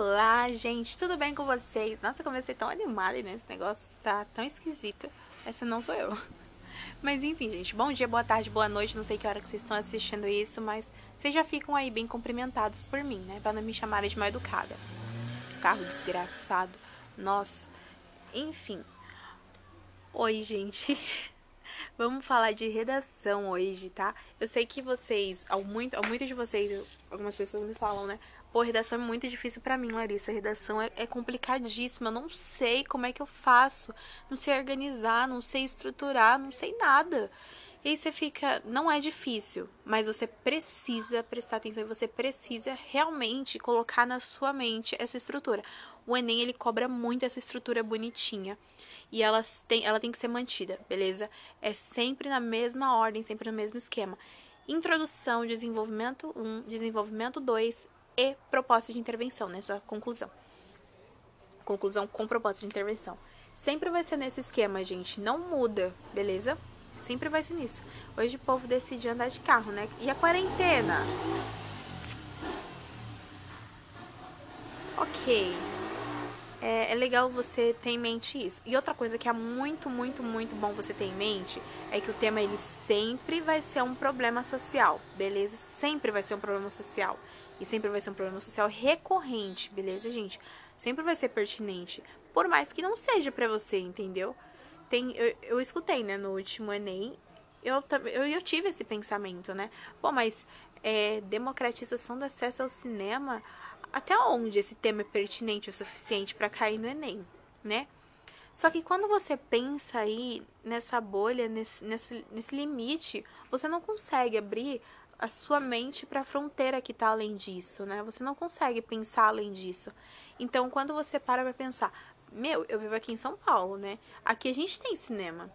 Olá, gente, tudo bem com vocês? Nossa, comecei tão animada nesse negócio, tá tão esquisito. Essa não sou eu. Mas enfim, gente, bom dia, boa tarde, boa noite. Não sei que hora que vocês estão assistindo isso, mas vocês já ficam aí bem cumprimentados por mim, né? Pra não me chamarem de mal educada. Carro desgraçado. Nossa. Enfim. Oi, gente. Vamos falar de redação hoje, tá? Eu sei que vocês, ao muito, ao muito de vocês, algumas pessoas me falam, né? Pô, redação é muito difícil para mim, Larissa. Redação é, é complicadíssima. Eu não sei como é que eu faço. Não sei organizar, não sei estruturar, não sei nada. E aí você fica, não é difícil, mas você precisa prestar atenção e você precisa realmente colocar na sua mente essa estrutura. O Enem ele cobra muito essa estrutura bonitinha e ela tem, ela tem que ser mantida, beleza? É sempre na mesma ordem, sempre no mesmo esquema. Introdução, desenvolvimento 1, desenvolvimento 2 e proposta de intervenção, né? Sua conclusão. Conclusão com proposta de intervenção. Sempre vai ser nesse esquema, gente. Não muda, beleza? Sempre vai ser nisso. Hoje o povo decide andar de carro, né? E a quarentena? Ok. É, é, legal você ter em mente isso. E outra coisa que é muito, muito, muito bom você ter em mente é que o tema ele sempre vai ser um problema social, beleza? Sempre vai ser um problema social. E sempre vai ser um problema social recorrente, beleza, gente? Sempre vai ser pertinente. Por mais que não seja para você, entendeu? Tem, eu, eu escutei, né, no último Enem, eu, eu, eu tive esse pensamento, né? Pô, mas é, democratização do acesso ao cinema, até onde esse tema é pertinente o suficiente para cair no Enem, né? Só que quando você pensa aí nessa bolha, nesse, nesse, nesse limite, você não consegue abrir a sua mente para a fronteira que está além disso, né? Você não consegue pensar além disso. Então, quando você para para pensar, meu, eu vivo aqui em São Paulo, né? Aqui a gente tem cinema.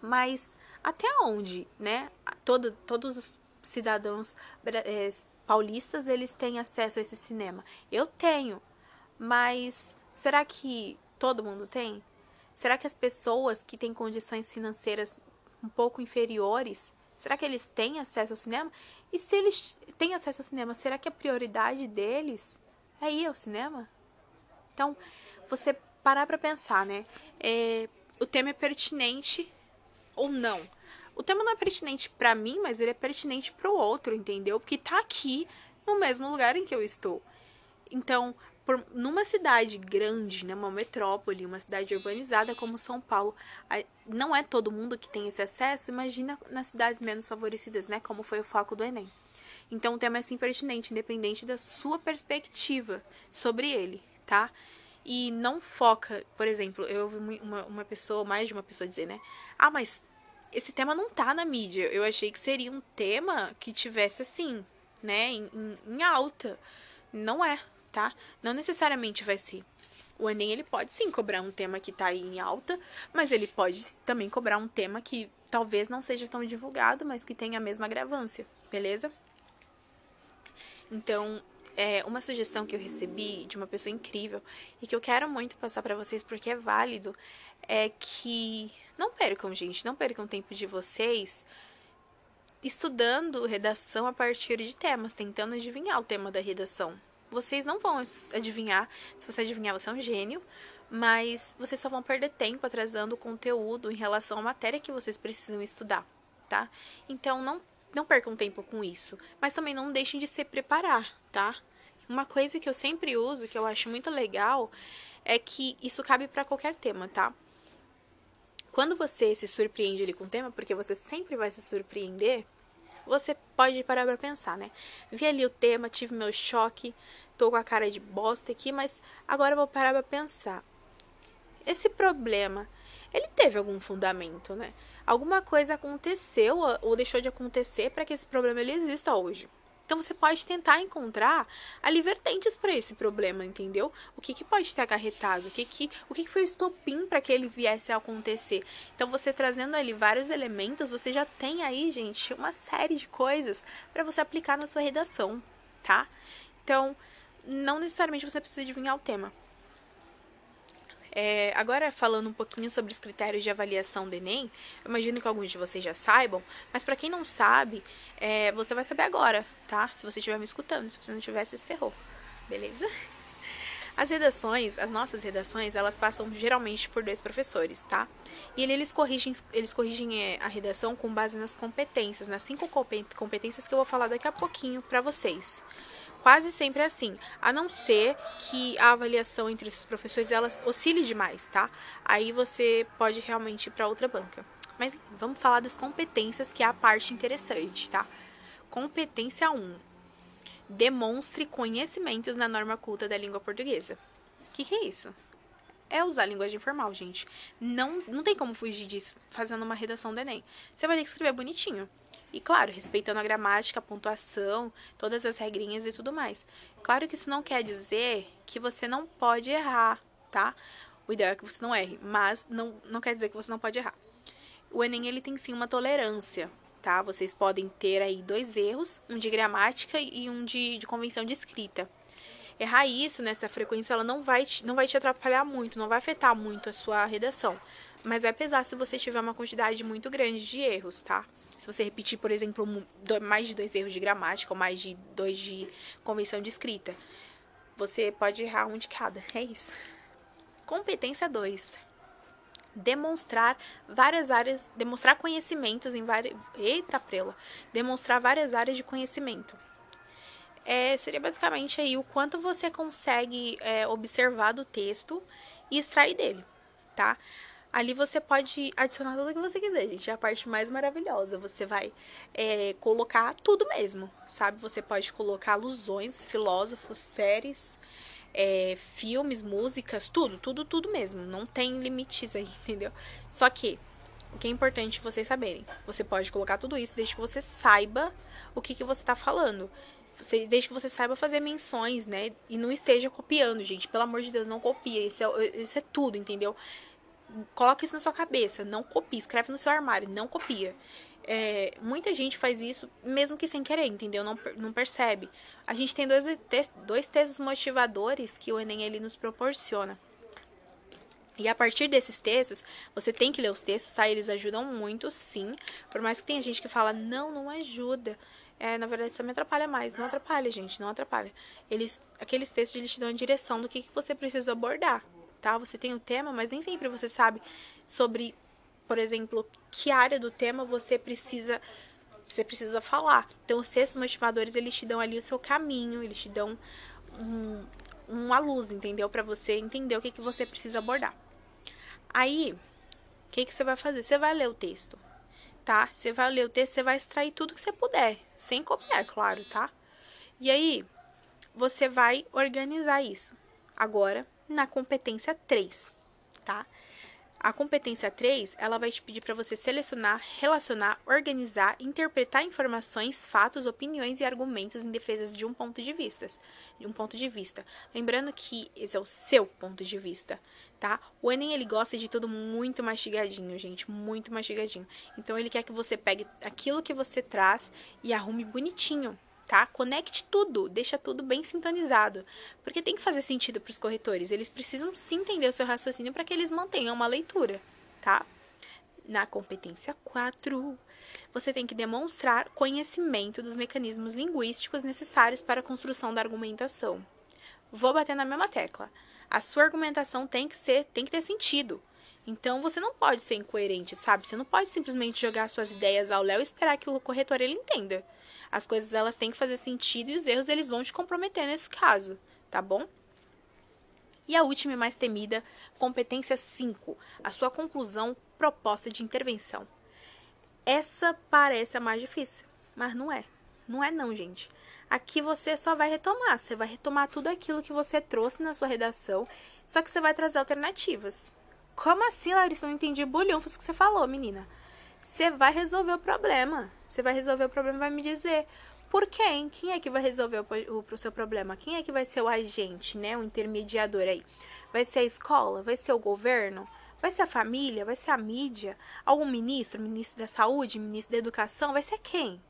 Mas até onde, né? Todo, todos os cidadãos é, paulistas, eles têm acesso a esse cinema. Eu tenho. Mas será que todo mundo tem? Será que as pessoas que têm condições financeiras um pouco inferiores Será que eles têm acesso ao cinema? E se eles têm acesso ao cinema, será que a prioridade deles é ir ao cinema? Então, você parar para pensar, né? É, o tema é pertinente ou não? O tema não é pertinente para mim, mas ele é pertinente para o outro, entendeu? Porque tá aqui no mesmo lugar em que eu estou. Então, por, numa cidade grande, né, uma metrópole, uma cidade urbanizada como São Paulo, não é todo mundo que tem esse acesso, imagina nas cidades menos favorecidas, né, como foi o foco do Enem. Então o tema é sim pertinente, independente da sua perspectiva sobre ele, tá? E não foca, por exemplo, eu ouvi uma, uma pessoa, mais de uma pessoa dizer, né? Ah, mas esse tema não tá na mídia. Eu achei que seria um tema que tivesse assim, né, em, em, alta. Não é, tá? Não necessariamente vai ser. O Enem ele pode sim cobrar um tema que está aí em alta, mas ele pode também cobrar um tema que talvez não seja tão divulgado, mas que tenha a mesma agravância, beleza? Então, é uma sugestão que eu recebi de uma pessoa incrível e que eu quero muito passar para vocês porque é válido é que não percam, gente, não percam tempo de vocês estudando redação a partir de temas, tentando adivinhar o tema da redação, vocês não vão adivinhar. Se você adivinhar, você é um gênio. Mas vocês só vão perder tempo atrasando o conteúdo em relação à matéria que vocês precisam estudar, tá? Então não, não percam tempo com isso. Mas também não deixem de se preparar, tá? Uma coisa que eu sempre uso, que eu acho muito legal, é que isso cabe para qualquer tema, tá? Quando você se surpreende ali com o tema, porque você sempre vai se surpreender, você pode parar pra pensar, né? Vi ali o tema, tive meu choque, tô com a cara de bosta aqui, mas agora eu vou parar pra pensar. Esse problema, ele teve algum fundamento, né? Alguma coisa aconteceu ou deixou de acontecer para que esse problema ele exista hoje. Então você pode tentar encontrar ali vertentes para esse problema, entendeu? O que, que pode ter acarretado, o que, que, o que, que foi o estopim para que ele viesse a acontecer. Então você trazendo ali vários elementos, você já tem aí, gente, uma série de coisas para você aplicar na sua redação, tá? Então, não necessariamente você precisa adivinhar o tema. É, agora, falando um pouquinho sobre os critérios de avaliação do Enem, eu imagino que alguns de vocês já saibam, mas para quem não sabe, é, você vai saber agora, tá? Se você estiver me escutando, se você não tiver, se ferrou. beleza? As redações, as nossas redações, elas passam geralmente por dois professores, tá? E eles corrigem, eles corrigem é, a redação com base nas competências, nas cinco competências que eu vou falar daqui a pouquinho para vocês. Quase sempre é assim, a não ser que a avaliação entre esses professores elas oscile demais, tá? Aí você pode realmente ir para outra banca. Mas vamos falar das competências, que é a parte interessante, tá? Competência 1 demonstre conhecimentos na norma culta da língua portuguesa. O que, que é isso? É usar linguagem formal, gente. Não, não tem como fugir disso fazendo uma redação do Enem. Você vai ter que escrever bonitinho. E claro, respeitando a gramática, a pontuação, todas as regrinhas e tudo mais. Claro que isso não quer dizer que você não pode errar, tá? O ideal é que você não erre, mas não, não quer dizer que você não pode errar. O Enem ele tem sim uma tolerância tá? Vocês podem ter aí dois erros, um de gramática e um de, de convenção de escrita. Errar isso nessa frequência, ela não vai, te, não vai te atrapalhar muito, não vai afetar muito a sua redação. Mas vai pesar se você tiver uma quantidade muito grande de erros, tá? Se você repetir, por exemplo, mais de dois erros de gramática ou mais de dois de convenção de escrita, você pode errar um de cada. É isso. Competência 2 demonstrar várias áreas, demonstrar conhecimentos em várias. Eita, prela! Demonstrar várias áreas de conhecimento. É, seria basicamente aí o quanto você consegue é, observar do texto e extrair dele, tá? Ali você pode adicionar tudo que você quiser, gente. É a parte mais maravilhosa. Você vai é, colocar tudo mesmo, sabe? Você pode colocar alusões, filósofos, séries, é, filmes, músicas, tudo, tudo, tudo mesmo. Não tem limites aí, entendeu? Só que o que é importante vocês saberem, você pode colocar tudo isso desde que você saiba o que, que você está falando. Você, desde que você saiba fazer menções, né? E não esteja copiando, gente. Pelo amor de Deus, não copia. Isso é, isso é tudo, entendeu? Coloca isso na sua cabeça. Não copia. Escreve no seu armário. Não copia. É, muita gente faz isso, mesmo que sem querer, entendeu? Não, não percebe. A gente tem dois, dois textos motivadores que o Enem ele nos proporciona. E a partir desses textos, você tem que ler os textos, tá? Eles ajudam muito, sim. Por mais que tenha gente que fala, não, não ajuda. É, na verdade, isso me atrapalha mais. Não atrapalha, gente, não atrapalha. Eles, aqueles textos, eles te dão a direção do que, que você precisa abordar, tá? Você tem o tema, mas nem sempre você sabe sobre por exemplo, que área do tema você precisa você precisa falar. Então, os textos motivadores, eles te dão ali o seu caminho, eles te dão um, uma luz, entendeu? Para você entender o que, que você precisa abordar. Aí, o que, que você vai fazer? Você vai ler o texto, tá? Você vai ler o texto, você vai extrair tudo que você puder, sem copiar, claro, tá? E aí, você vai organizar isso. Agora, na competência 3, tá? A competência 3, ela vai te pedir para você selecionar, relacionar, organizar, interpretar informações, fatos, opiniões e argumentos em defesa de um ponto de vista, de um ponto de vista. Lembrando que esse é o seu ponto de vista, tá? O Enem ele gosta de tudo muito mastigadinho, gente, muito mastigadinho. Então ele quer que você pegue aquilo que você traz e arrume bonitinho, tá? Conecte tudo, deixa tudo bem sintonizado, porque tem que fazer sentido para os corretores. Eles precisam sim entender o seu raciocínio para que eles mantenham uma leitura, tá? Na competência 4, você tem que demonstrar conhecimento dos mecanismos linguísticos necessários para a construção da argumentação. Vou bater na mesma tecla. A sua argumentação tem que ser, tem que ter sentido. Então você não pode ser incoerente, sabe? Você não pode simplesmente jogar suas ideias ao léu e esperar que o corretor ele entenda. As coisas elas têm que fazer sentido e os erros eles vão te comprometer nesse caso, tá bom? E a última e mais temida, competência 5, a sua conclusão proposta de intervenção. Essa parece a mais difícil, mas não é. Não é não, gente. Aqui você só vai retomar, você vai retomar tudo aquilo que você trouxe na sua redação, só que você vai trazer alternativas. Como assim, Larissa? Não entendi bolhufos que você falou, menina. Você vai resolver o problema. Você vai resolver o problema vai me dizer por quem? Quem é que vai resolver o, o, o seu problema? Quem é que vai ser o agente, né? O intermediador aí? Vai ser a escola? Vai ser o governo? Vai ser a família? Vai ser a mídia? Algum ministro? Ministro da Saúde? Ministro da Educação? Vai ser quem? O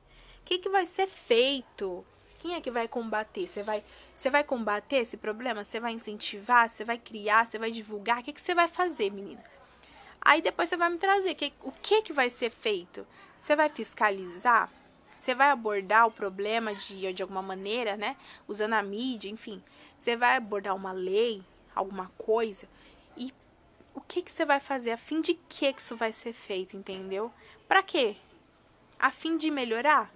que, que vai ser feito? Quem é que vai combater? Você vai, você vai combater esse problema? Você vai incentivar? Você vai criar? Você vai divulgar? O que, que você vai fazer, menina? Aí depois você vai me trazer que, o que, que vai ser feito. Você vai fiscalizar? você vai abordar o problema de, de alguma maneira, né? Usando a mídia, enfim. Você vai abordar uma lei, alguma coisa, e o que, que você vai fazer? A fim de que, que isso vai ser feito, entendeu? Para quê? A fim de melhorar?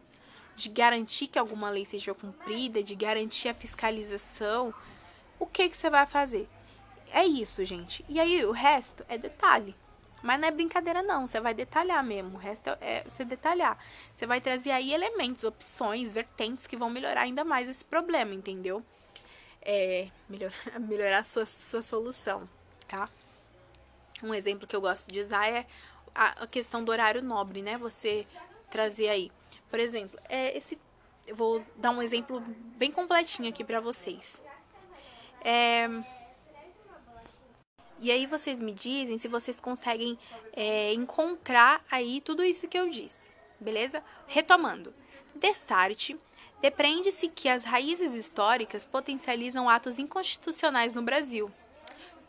De garantir que alguma lei seja cumprida, de garantir a fiscalização. O que, que você vai fazer? É isso, gente. E aí o resto é detalhe. Mas não é brincadeira, não. Você vai detalhar mesmo. O resto é, é você detalhar. Você vai trazer aí elementos, opções, vertentes que vão melhorar ainda mais esse problema, entendeu? É, melhorar, melhorar a sua, sua solução, tá? Um exemplo que eu gosto de usar é a, questão do horário nobre, né? Você trazer aí. Por exemplo, é esse. Eu vou dar um exemplo bem completinho aqui para vocês. É, e aí vocês me dizem se vocês conseguem é, encontrar aí tudo isso que eu disse, beleza? Retomando. Destarte, depreende-se que as raízes históricas potencializam atos inconstitucionais no Brasil.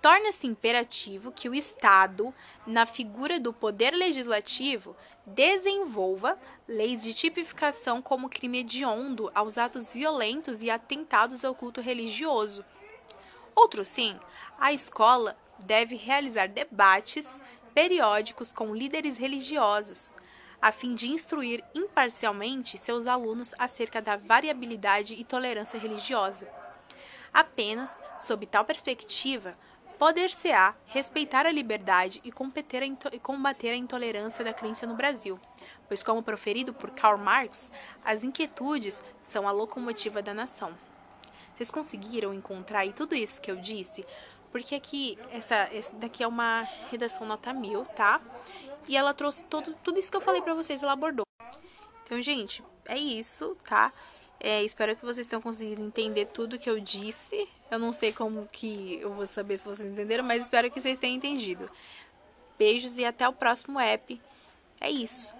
Torna-se imperativo que o Estado, na figura do poder legislativo, desenvolva leis de tipificação como crime hediondo aos atos violentos e atentados ao culto religioso. Outro sim, a escola deve realizar debates periódicos com líderes religiosos, a fim de instruir imparcialmente seus alunos acerca da variabilidade e tolerância religiosa. Apenas, sob tal perspectiva, poder-se-á respeitar a liberdade e combater a intolerância da crença no Brasil, pois, como proferido por Karl Marx, as inquietudes são a locomotiva da nação. Vocês conseguiram encontrar aí tudo isso que eu disse? Porque aqui, essa, daqui é uma redação nota mil, tá? E ela trouxe todo, tudo isso que eu falei pra vocês, ela abordou. Então, gente, é isso, tá? É, espero que vocês tenham conseguido entender tudo que eu disse. Eu não sei como que eu vou saber se vocês entenderam, mas espero que vocês tenham entendido. Beijos e até o próximo app. É isso.